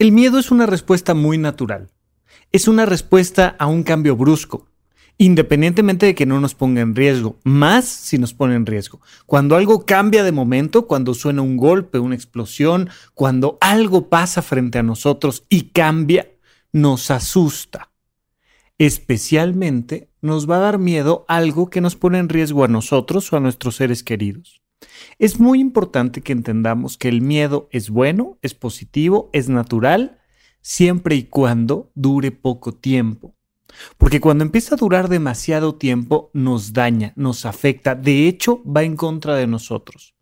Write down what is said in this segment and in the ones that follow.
El miedo es una respuesta muy natural. Es una respuesta a un cambio brusco, independientemente de que no nos ponga en riesgo, más si nos pone en riesgo. Cuando algo cambia de momento, cuando suena un golpe, una explosión, cuando algo pasa frente a nosotros y cambia, nos asusta. Especialmente nos va a dar miedo algo que nos pone en riesgo a nosotros o a nuestros seres queridos. Es muy importante que entendamos que el miedo es bueno, es positivo, es natural, siempre y cuando dure poco tiempo. Porque cuando empieza a durar demasiado tiempo nos daña, nos afecta, de hecho va en contra de nosotros.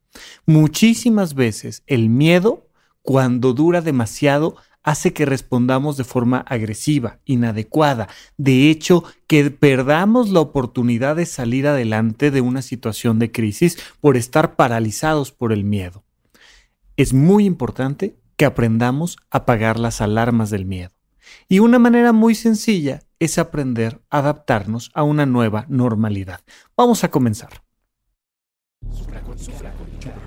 Muchísimas veces el miedo, cuando dura demasiado, hace que respondamos de forma agresiva, inadecuada, de hecho, que perdamos la oportunidad de salir adelante de una situación de crisis por estar paralizados por el miedo. Es muy importante que aprendamos a apagar las alarmas del miedo. Y una manera muy sencilla es aprender a adaptarnos a una nueva normalidad. Vamos a comenzar.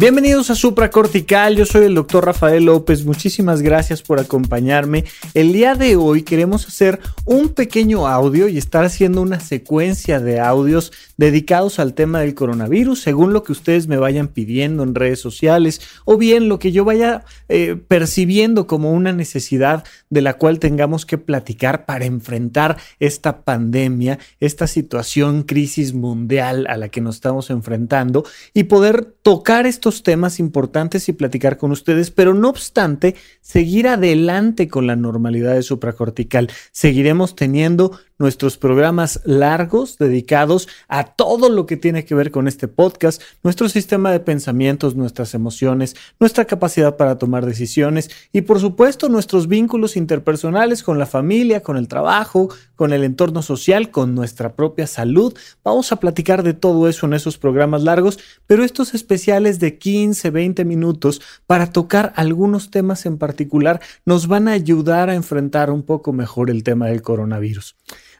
Bienvenidos a Supra Cortical, yo soy el doctor Rafael López, muchísimas gracias por acompañarme. El día de hoy queremos hacer un pequeño audio y estar haciendo una secuencia de audios dedicados al tema del coronavirus, según lo que ustedes me vayan pidiendo en redes sociales o bien lo que yo vaya eh, percibiendo como una necesidad de la cual tengamos que platicar para enfrentar esta pandemia, esta situación, crisis mundial a la que nos estamos enfrentando y poder tocar estos temas importantes y platicar con ustedes, pero no obstante, seguir adelante con la normalidad de supracortical. Seguiremos teniendo nuestros programas largos dedicados a todo lo que tiene que ver con este podcast, nuestro sistema de pensamientos, nuestras emociones, nuestra capacidad para tomar decisiones y por supuesto nuestros vínculos interpersonales con la familia, con el trabajo, con el entorno social, con nuestra propia salud. Vamos a platicar de todo eso en esos programas largos, pero estos especiales de 15, 20 minutos para tocar algunos temas en particular nos van a ayudar a enfrentar un poco mejor el tema del coronavirus.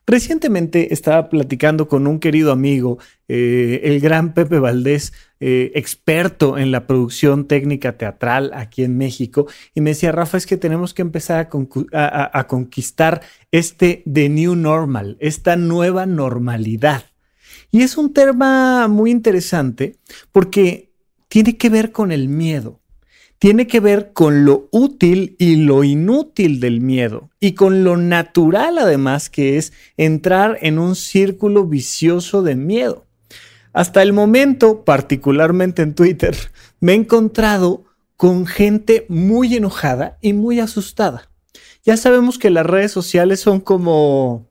Recientemente estaba platicando con un querido amigo, eh, el gran Pepe Valdés, eh, experto en la producción técnica teatral aquí en México, y me decía, Rafa, es que tenemos que empezar a, a conquistar este The New Normal, esta nueva normalidad. Y es un tema muy interesante porque tiene que ver con el miedo tiene que ver con lo útil y lo inútil del miedo y con lo natural además que es entrar en un círculo vicioso de miedo. Hasta el momento, particularmente en Twitter, me he encontrado con gente muy enojada y muy asustada. Ya sabemos que las redes sociales son como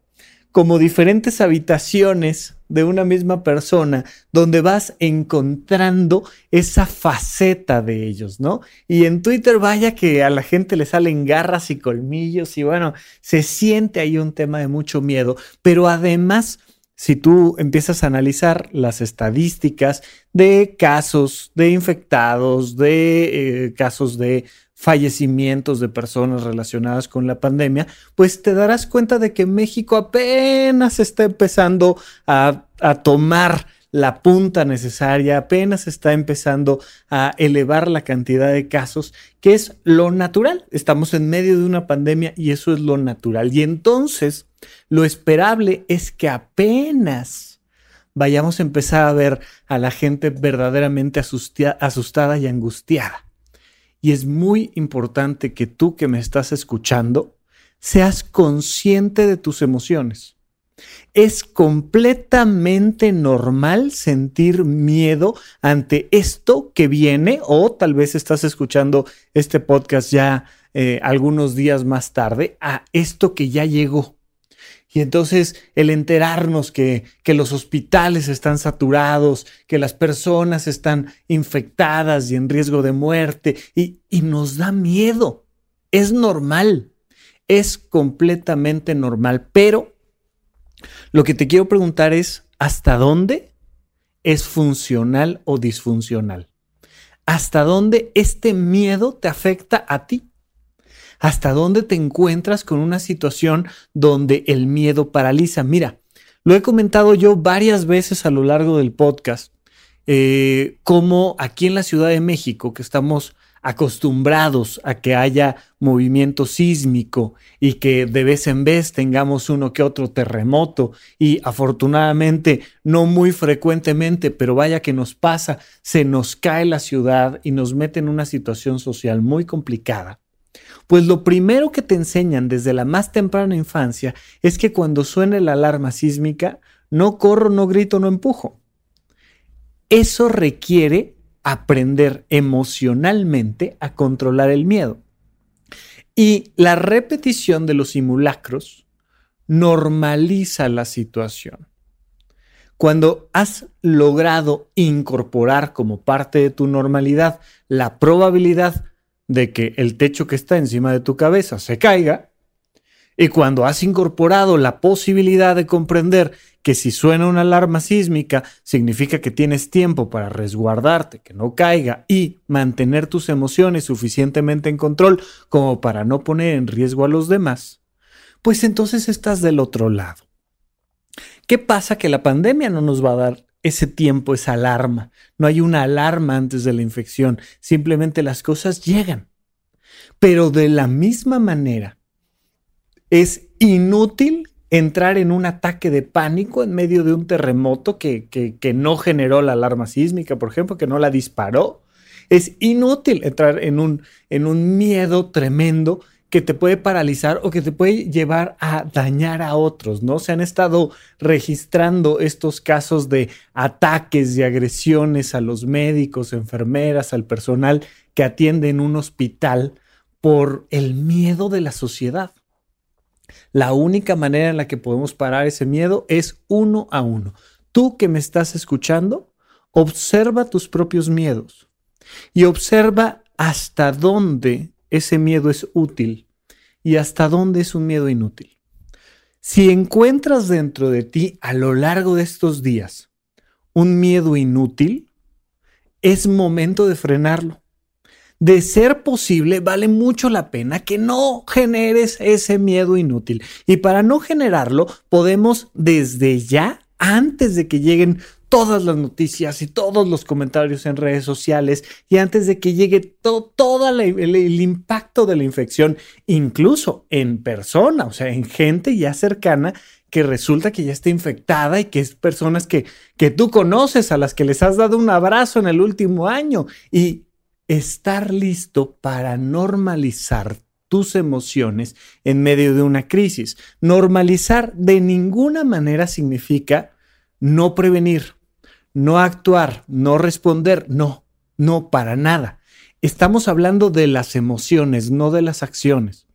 como diferentes habitaciones de una misma persona donde vas encontrando esa faceta de ellos, ¿no? Y en Twitter vaya que a la gente le salen garras y colmillos y bueno, se siente ahí un tema de mucho miedo, pero además si tú empiezas a analizar las estadísticas de casos de infectados, de eh, casos de fallecimientos de personas relacionadas con la pandemia, pues te darás cuenta de que México apenas está empezando a, tomar la punta necesaria, apenas está empezando a elevar la cantidad de casos, que es lo natural. Estamos en medio de una pandemia y eso es lo natural. Y entonces, lo esperable es que apenas vayamos a empezar a ver a la gente verdaderamente asustada y angustiada. Y es muy importante que tú que me estás escuchando seas consciente de tus emociones. Es completamente normal sentir miedo ante esto que viene o tal vez estás escuchando este podcast ya eh, algunos días más tarde a esto que ya llegó. Y entonces el enterarnos que, que, los hospitales están saturados, que las personas están infectadas y en riesgo de muerte, y, y nos da miedo. Es normal, es completamente normal, pero lo que te quiero preguntar es, ¿hasta dónde es funcional o disfuncional. ¿Hasta dónde este miedo te afecta a ti? ¿Hasta dónde te encuentras con una situación donde el miedo paraliza? Mira, lo he comentado yo varias veces a lo largo del podcast, eh, como aquí en la Ciudad de México, que estamos acostumbrados a que haya movimiento sísmico y que de vez en vez tengamos uno que otro terremoto y afortunadamente no muy frecuentemente, pero vaya que nos pasa, se nos cae la ciudad y nos mete en una situación social muy complicada. Pues lo primero que te enseñan desde la más temprana infancia es que cuando suene la alarma sísmica, no corro, no grito, no empujo. Eso requiere aprender emocionalmente a controlar el miedo. Y la repetición de los simulacros normaliza la situación. Cuando has logrado incorporar como parte de tu normalidad la probabilidad de que el techo que está encima de tu cabeza se caiga, y cuando has incorporado la posibilidad de comprender que si suena una alarma sísmica significa que tienes tiempo para resguardarte, que no caiga y mantener tus emociones suficientemente en control como para no poner en riesgo a los demás, pues entonces estás del otro lado. ¿Qué pasa? Que la pandemia no nos va a dar ese tiempo, esa alarma. No hay una alarma antes de la infección, simplemente las cosas llegan. Pero de la misma manera, es inútil entrar en un ataque de pánico en medio de un terremoto que, no generó la alarma sísmica, por ejemplo, que no la disparó. Es inútil entrar en un, en un miedo tremendo que te puede paralizar o que te puede llevar a dañar a otros, ¿no? Se han estado registrando estos casos de ataques y agresiones a los médicos, enfermeras, al personal que atiende en un hospital por el miedo de la sociedad. La única manera en la que podemos parar ese miedo es uno a uno. Tú que me estás escuchando, observa tus propios miedos y observa hasta dónde ese miedo es útil y hasta dónde es un miedo inútil. Si encuentras dentro de ti a lo largo de estos días un miedo inútil, es momento de frenarlo de ser posible, vale mucho la pena que no generes ese miedo inútil. Y para no generarlo, podemos desde ya, antes de que lleguen todas las noticias y todos los comentarios en redes sociales y antes de que llegue todo el, impacto de la infección, incluso en persona, o sea, en gente ya cercana que resulta que ya está infectada y que es personas que, que tú conoces, a las que les has dado un abrazo en el último año y estar listo para normalizar tus emociones en medio de una crisis. Normalizar de ninguna manera significa no prevenir, no actuar, no responder, no, no para nada. Estamos hablando de las emociones, no de las acciones.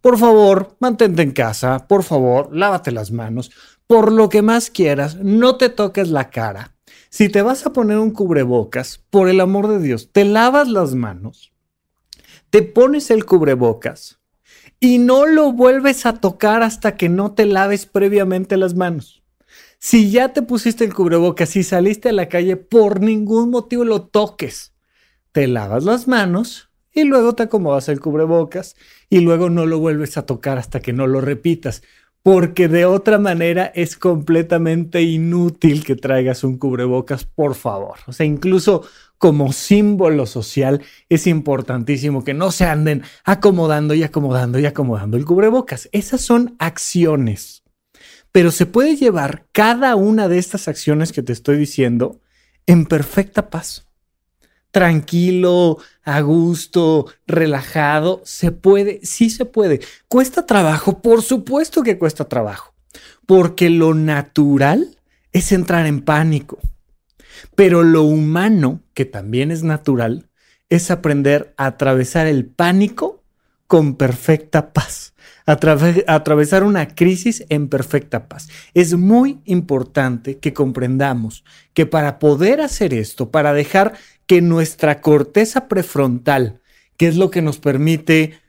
Por favor, mantente en casa, por favor, lávate las manos, por lo que más quieras, no te toques la cara, si te vas a poner un cubrebocas, por el amor de Dios, te lavas las manos, te pones el cubrebocas y no lo vuelves a tocar hasta que no te laves previamente las manos. Si ya te pusiste el cubrebocas y saliste a la calle, por ningún motivo lo toques. Te lavas las manos y luego te acomodas el cubrebocas y luego no lo vuelves a tocar hasta que no lo repitas porque de otra manera es completamente inútil que traigas un cubrebocas, por favor. O sea, incluso como símbolo social es importantísimo que no se anden acomodando y acomodando y acomodando el cubrebocas. Esas son acciones. Pero se puede llevar cada una de estas acciones que te estoy diciendo en perfecta paz tranquilo, a gusto, relajado. Se puede, sí se puede. ¿Cuesta trabajo? Por supuesto que cuesta trabajo, porque lo natural es entrar en pánico. Pero lo humano, que también es natural, es aprender a atravesar el pánico con perfecta paz, atravesar una crisis en perfecta paz. Es muy importante que comprendamos que para poder hacer esto, para dejar que nuestra corteza prefrontal, que es lo que nos permite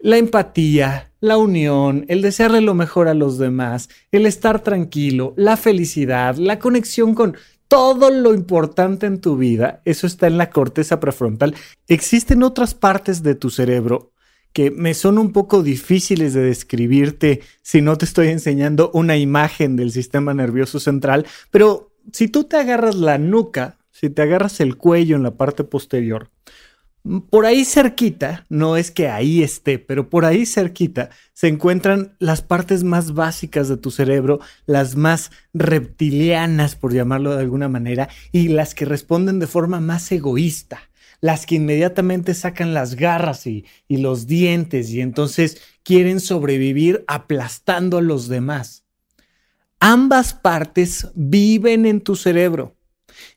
la empatía, la unión, el desearle lo mejor a los demás, el estar tranquilo, la felicidad, la conexión con todo lo importante en tu vida, eso está en la corteza prefrontal. Existen otras partes de tu cerebro que me son un poco difíciles de describirte si no te estoy enseñando una imagen del sistema nervioso central, pero si tú te agarras la nuca, si te agarras el cuello en la parte posterior, por ahí cerquita, no es que ahí esté, pero por ahí cerquita se encuentran las partes más básicas de tu cerebro, las más reptilianas, por llamarlo de alguna manera, y las que responden de forma más egoísta, las que inmediatamente sacan las garras y, y los dientes y entonces quieren sobrevivir aplastando a los demás. Ambas partes viven en tu cerebro.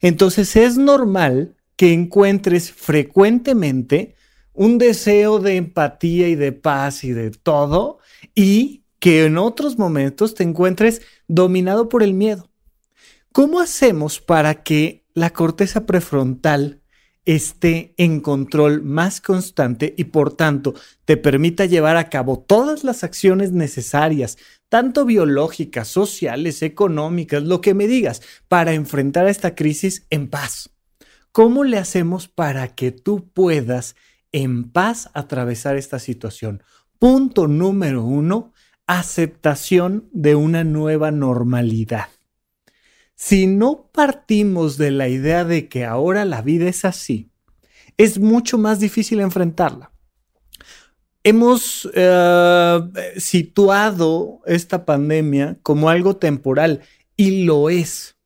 Entonces es normal que encuentres frecuentemente un deseo de empatía y de paz y de todo y que en otros momentos te encuentres dominado por el miedo. ¿Cómo hacemos para que la corteza prefrontal esté en control más constante y por tanto te permita llevar a cabo todas las acciones necesarias, tanto biológicas, sociales, económicas, lo que me digas, para enfrentar esta crisis en paz? ¿Cómo le hacemos para que tú puedas en paz atravesar esta situación? Punto número uno, aceptación de una nueva normalidad. Si no partimos de la idea de que ahora la vida es así, es mucho más difícil enfrentarla. Hemos eh, situado esta pandemia como algo temporal y lo es.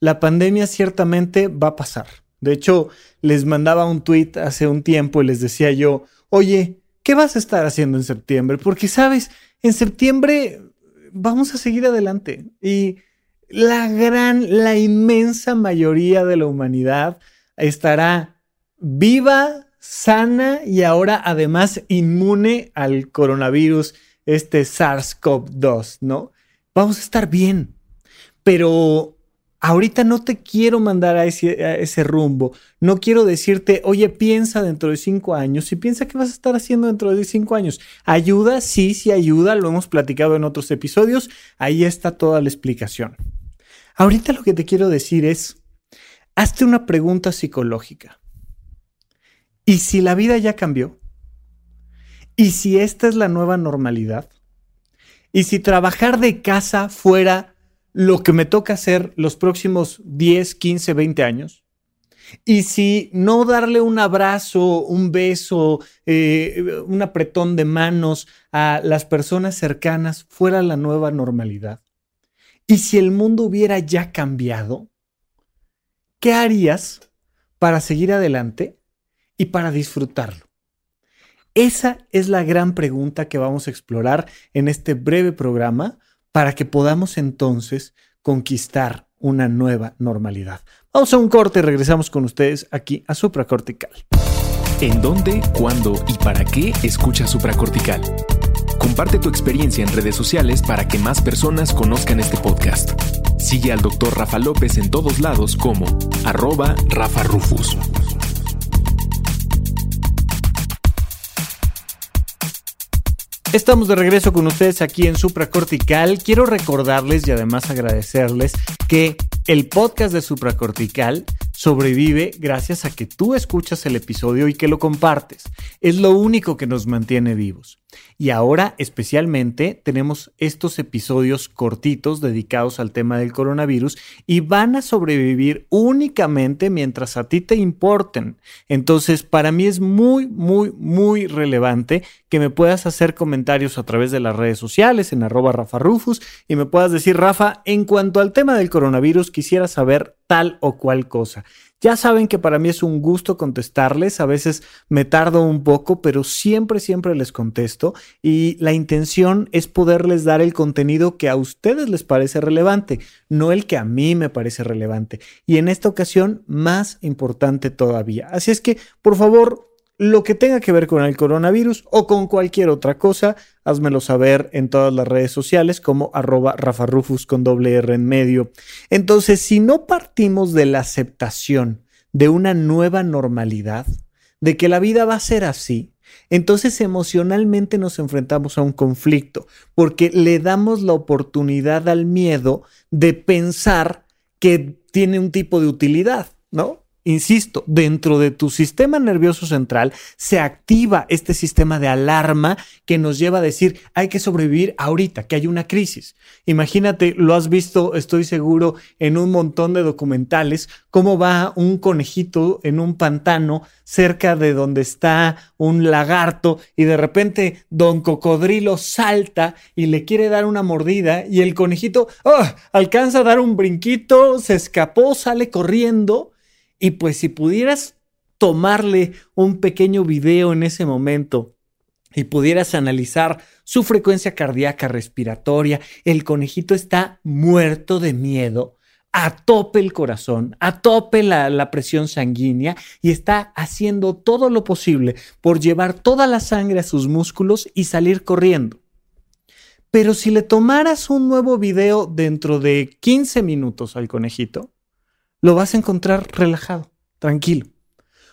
La pandemia ciertamente va a pasar de hecho, les mandaba un tweet hace un tiempo y les decía yo, oye, ¿qué vas a estar haciendo en septiembre? Porque, sabes, en septiembre vamos a seguir adelante y la gran, la inmensa mayoría de la humanidad estará viva, sana y ahora además inmune al coronavirus, este SARS-CoV-2, ¿no? Vamos a estar bien. Pero ahorita no te quiero mandar a ese, rumbo. No quiero decirte, oye, piensa dentro de cinco años y piensa qué vas a estar haciendo dentro de cinco años. Ayuda, sí, sí ayuda, lo hemos platicado en otros episodios. Ahí está toda la explicación. Ahorita lo que te quiero decir es, hazte una pregunta psicológica. ¿Y si la vida ya cambió? ¿Y si esta es la nueva normalidad? ¿Y si trabajar de casa fuera lo que me toca hacer los próximos 10, 15, 20 años. Y si no darle un abrazo, un beso, eh, un apretón de manos a las personas cercanas fuera la nueva normalidad. Y si el mundo hubiera ya cambiado, ¿qué harías para seguir adelante y para disfrutarlo? Esa es la gran pregunta que vamos a explorar en este breve programa para que podamos entonces conquistar una nueva normalidad. Vamos a un corte y regresamos con ustedes aquí a Supracortical. ¿En dónde, cuándo y para qué escucha Supracortical? Comparte tu experiencia en redes sociales para que más personas conozcan este podcast. Sigue al Dr. Rafa López en todos lados como arroba Rafa Rufus. Estamos de regreso con ustedes aquí en Supracortical. Quiero recordarles y además agradecerles que el podcast de Supracortical sobrevive gracias a que tú escuchas el episodio y que lo compartes. Es lo único que nos mantiene vivos. Y ahora especialmente tenemos estos episodios cortitos dedicados al tema del coronavirus y van a sobrevivir únicamente mientras a ti te importen. Entonces, para mí es muy, muy, muy relevante que me puedas hacer comentarios a través de las redes sociales en arroba Rafa Rufus y me puedas decir, Rafa, en cuanto al tema del coronavirus, quisiera saber tal o cual cosa. Ya saben que para mí es un gusto contestarles, a veces me tardo un poco, pero siempre, siempre les contesto y la intención es poderles dar el contenido que a ustedes les parece relevante, no el que a mí me parece relevante. Y en esta ocasión, más importante todavía. Así es que, por favor, lo que tenga que ver con el coronavirus o con cualquier otra cosa, házmelo saber en todas las redes sociales como arroba rafarufus con doble R en medio. Entonces, si no partimos de la aceptación de una nueva normalidad, de que la vida va a ser así, entonces emocionalmente nos enfrentamos a un conflicto porque le damos la oportunidad al miedo de pensar que tiene un tipo de utilidad, ¿no? Insisto, dentro de tu sistema nervioso central se activa este sistema de alarma que nos lleva a decir hay que sobrevivir ahorita, que hay una crisis. Imagínate, lo has visto, estoy seguro, en un montón de documentales, cómo va un conejito en un pantano cerca de donde está un lagarto y de repente don cocodrilo salta y le quiere dar una mordida y el conejito ¡ah! alcanza a dar un brinquito, se escapó, sale corriendo y pues si pudieras tomarle un pequeño video en ese momento y pudieras analizar su frecuencia cardíaca respiratoria, el conejito está muerto de miedo, a tope el corazón, a tope la, presión sanguínea y está haciendo todo lo posible por llevar toda la sangre a sus músculos y salir corriendo. Pero si le tomaras un nuevo video dentro de 15 minutos al conejito, lo vas a encontrar relajado, tranquilo.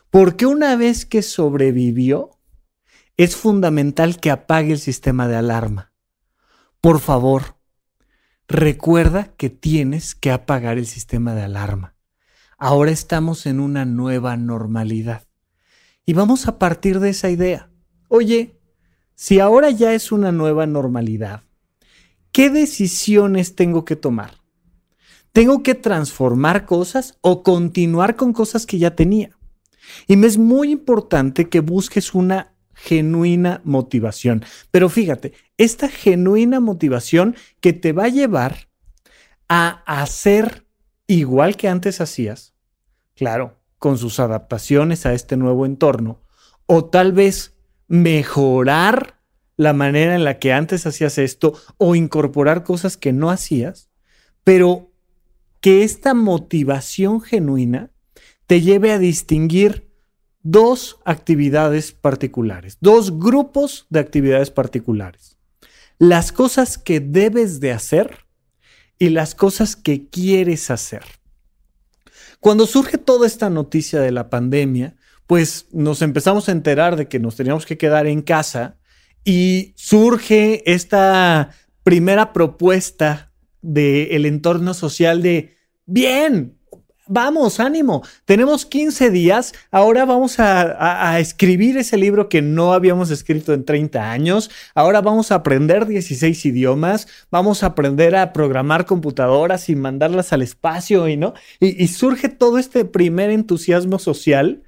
Porque una vez que sobrevivió, es fundamental que apague el sistema de alarma. Por favor, recuerda que tienes que apagar el sistema de alarma. Ahora estamos en una nueva normalidad. Y vamos a partir de esa idea. Oye, si ahora ya es una nueva normalidad, ¿qué decisiones tengo que tomar? Tengo que transformar cosas o continuar con cosas que ya tenía. Y me es muy importante que busques una genuina motivación. Pero fíjate, esta genuina motivación que te va a llevar a hacer igual que antes hacías, claro, con sus adaptaciones a este nuevo entorno, o tal vez mejorar la manera en la que antes hacías esto o incorporar cosas que no hacías, pero que esta motivación genuina te lleve a distinguir dos actividades particulares, dos grupos de actividades particulares. Las cosas que debes de hacer y las cosas que quieres hacer. Cuando surge toda esta noticia de la pandemia, pues nos empezamos a enterar de que nos teníamos que quedar en casa y surge esta primera propuesta del entorno social de, bien, vamos, ánimo, tenemos 15 días, ahora vamos a, escribir ese libro que no habíamos escrito en 30 años, ahora vamos a aprender 16 idiomas, vamos a aprender a programar computadoras y mandarlas al espacio y no, y, surge todo este primer entusiasmo social.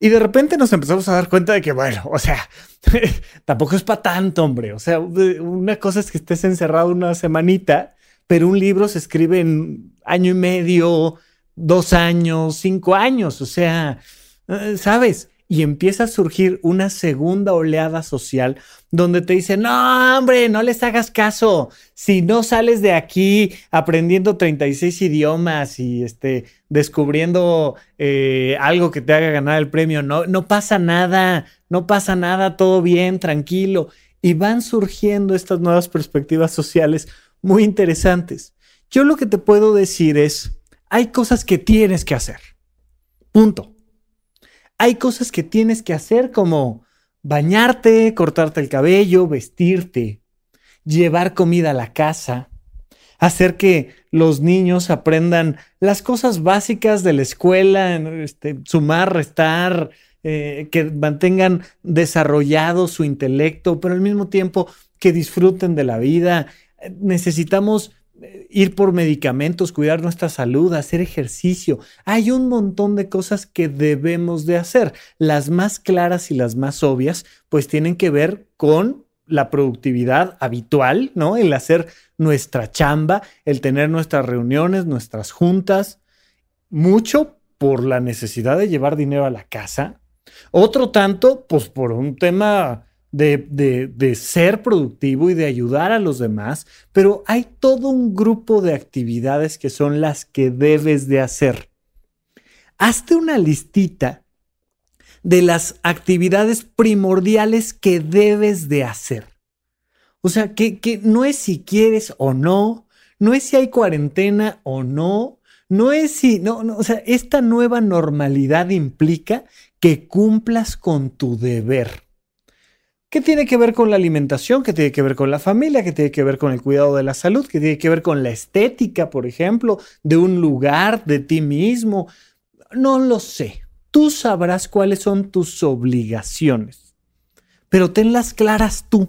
Y de repente nos empezamos a dar cuenta de que, bueno, o sea, tampoco es para tanto, hombre. O sea, una cosa es que estés encerrado una semanita pero un libro se escribe en año y medio, dos años, cinco años, o sea, eh, ¿sabes? Y empieza a surgir una segunda oleada social donde te dicen, no, hombre, no les hagas caso. Si no sales de aquí aprendiendo 36 idiomas y este, descubriendo eh, algo que te haga ganar el premio, no, no pasa nada, no pasa nada, todo bien, tranquilo. Y van surgiendo estas nuevas perspectivas sociales muy interesantes. Yo lo que te puedo decir es, hay cosas que tienes que hacer. Punto. Hay cosas que tienes que hacer como bañarte, cortarte el cabello, vestirte, llevar comida a la casa, hacer que los niños aprendan las cosas básicas de la escuela, este, sumar, restar, eh, que mantengan desarrollado su intelecto, pero al mismo tiempo que disfruten de la vida, necesitamos eh, ir por medicamentos, cuidar nuestra salud, hacer ejercicio. Hay un montón de cosas que debemos de hacer. Las más claras y las más obvias, pues tienen que ver con la productividad habitual, ¿no? El hacer nuestra chamba, el tener nuestras reuniones, nuestras juntas, mucho por la necesidad de llevar dinero a la casa, otro tanto, pues por un tema de, ser productivo y de ayudar a los demás, pero hay todo un grupo de actividades que son las que debes de hacer. Hazte una listita de las actividades primordiales que debes de hacer. O sea, que, que no es si quieres o no, no es si hay cuarentena o no, no es si, no, no, o sea, esta nueva normalidad implica que cumplas con tu deber. Que tiene que ver con la alimentación, que tiene que ver con la familia, que tiene que ver con el cuidado de la salud, que tiene que ver con la estética, por ejemplo, de un lugar, de ti mismo. No lo sé. Tú sabrás cuáles son tus obligaciones, pero tenlas claras tú.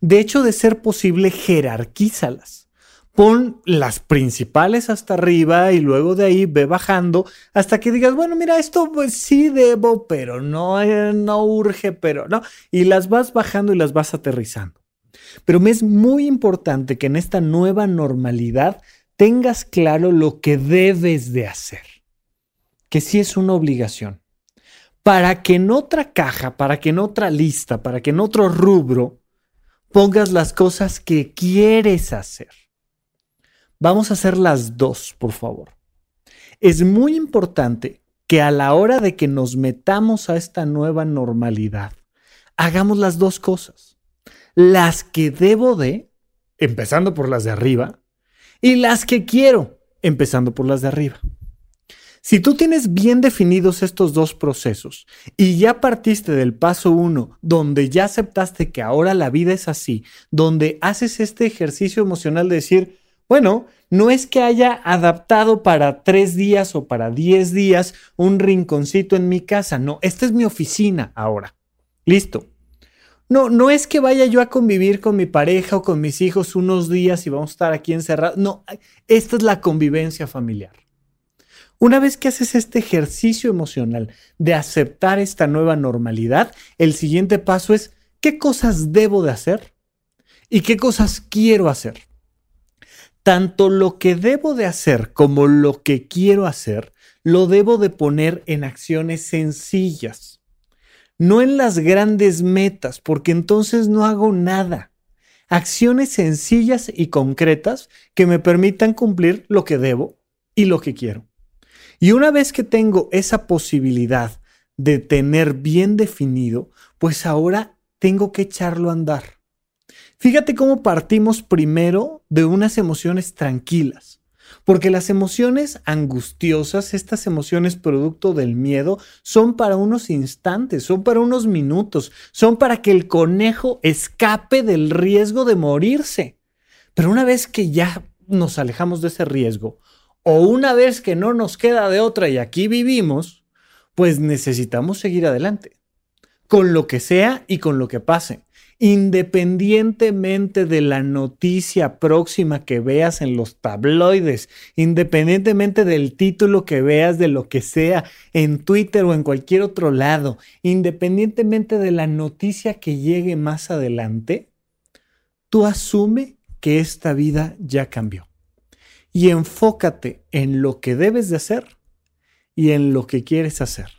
De hecho, de ser posible, jerarquízalas. Pon las principales hasta arriba y luego de ahí ve bajando hasta que digas, bueno, mira, esto pues sí debo, pero no, eh, no urge, pero no. Y las vas bajando y las vas aterrizando. Pero me es muy importante que en esta nueva normalidad tengas claro lo que debes de hacer, que sí es una obligación, para que en otra caja, para que en otra lista, para que en otro rubro pongas las cosas que quieres hacer. Vamos a hacer las dos, por favor. Es muy importante que a la hora de que nos metamos a esta nueva normalidad, hagamos las dos cosas. Las que debo de, empezando por las de arriba, y las que quiero, empezando por las de arriba. Si tú tienes bien definidos estos dos procesos y ya partiste del paso uno, donde ya aceptaste que ahora la vida es así, donde haces este ejercicio emocional de decir, bueno, no es que haya adaptado para tres días o para diez días un rinconcito en mi casa, no, esta es mi oficina ahora. Listo. No, no es que vaya yo a convivir con mi pareja o con mis hijos unos días y vamos a estar aquí encerrados. No, esta es la convivencia familiar. Una vez que haces este ejercicio emocional de aceptar esta nueva normalidad, el siguiente paso es, ¿qué cosas debo de hacer? ¿Y qué cosas quiero hacer? Tanto lo que debo de hacer como lo que quiero hacer, lo debo de poner en acciones sencillas, no en las grandes metas, porque entonces no hago nada. Acciones sencillas y concretas que me permitan cumplir lo que debo y lo que quiero. Y una vez que tengo esa posibilidad de tener bien definido, pues ahora tengo que echarlo a andar. Fíjate cómo partimos primero de unas emociones tranquilas, porque las emociones angustiosas, estas emociones producto del miedo, son para unos instantes, son para unos minutos, son para que el conejo escape del riesgo de morirse. Pero una vez que ya nos alejamos de ese riesgo, o una vez que no nos queda de otra y aquí vivimos, pues necesitamos seguir adelante, con lo que sea y con lo que pase independientemente de la noticia próxima que veas en los tabloides, independientemente del título que veas de lo que sea en Twitter o en cualquier otro lado, independientemente de la noticia que llegue más adelante, tú asume que esta vida ya cambió. Y enfócate en lo que debes de hacer y en lo que quieres hacer.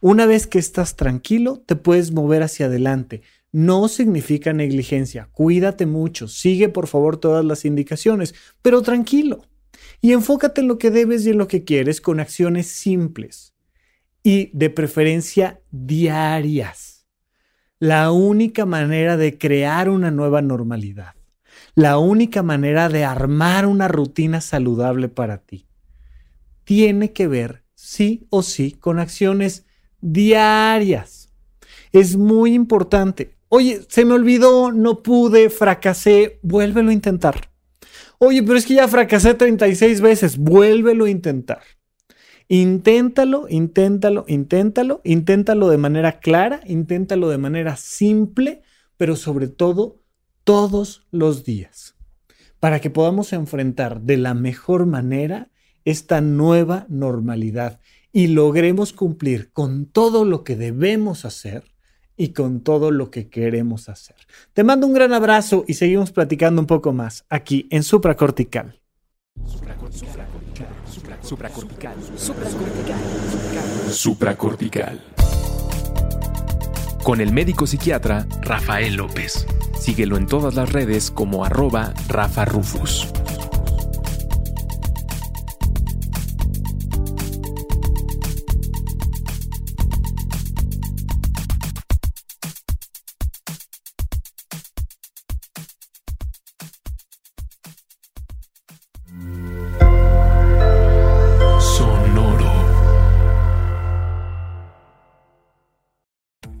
Una vez que estás tranquilo, te puedes mover hacia adelante no significa negligencia. Cuídate mucho, sigue por favor todas las indicaciones, pero tranquilo. Y enfócate en lo que debes y en lo que quieres con acciones simples y de preferencia diarias. La única manera de crear una nueva normalidad, la única manera de armar una rutina saludable para ti, tiene que ver sí o sí con acciones diarias. Es muy importante. Oye, se me olvidó, no pude, fracasé, vuélvelo a intentar. Oye, pero es que ya fracasé 36 veces, vuélvelo a intentar. Inténtalo, inténtalo, inténtalo, inténtalo de manera clara, inténtalo de manera simple, pero sobre todo todos los días, para que podamos enfrentar de la mejor manera esta nueva normalidad y logremos cumplir con todo lo que debemos hacer y con todo lo que queremos hacer. Te mando un gran abrazo y seguimos platicando un poco más aquí en Supracortical. Supracortical. Supracortical. Supracortical. Con el médico psiquiatra Rafael López. Síguelo en todas las redes como arroba Rafa Rufus.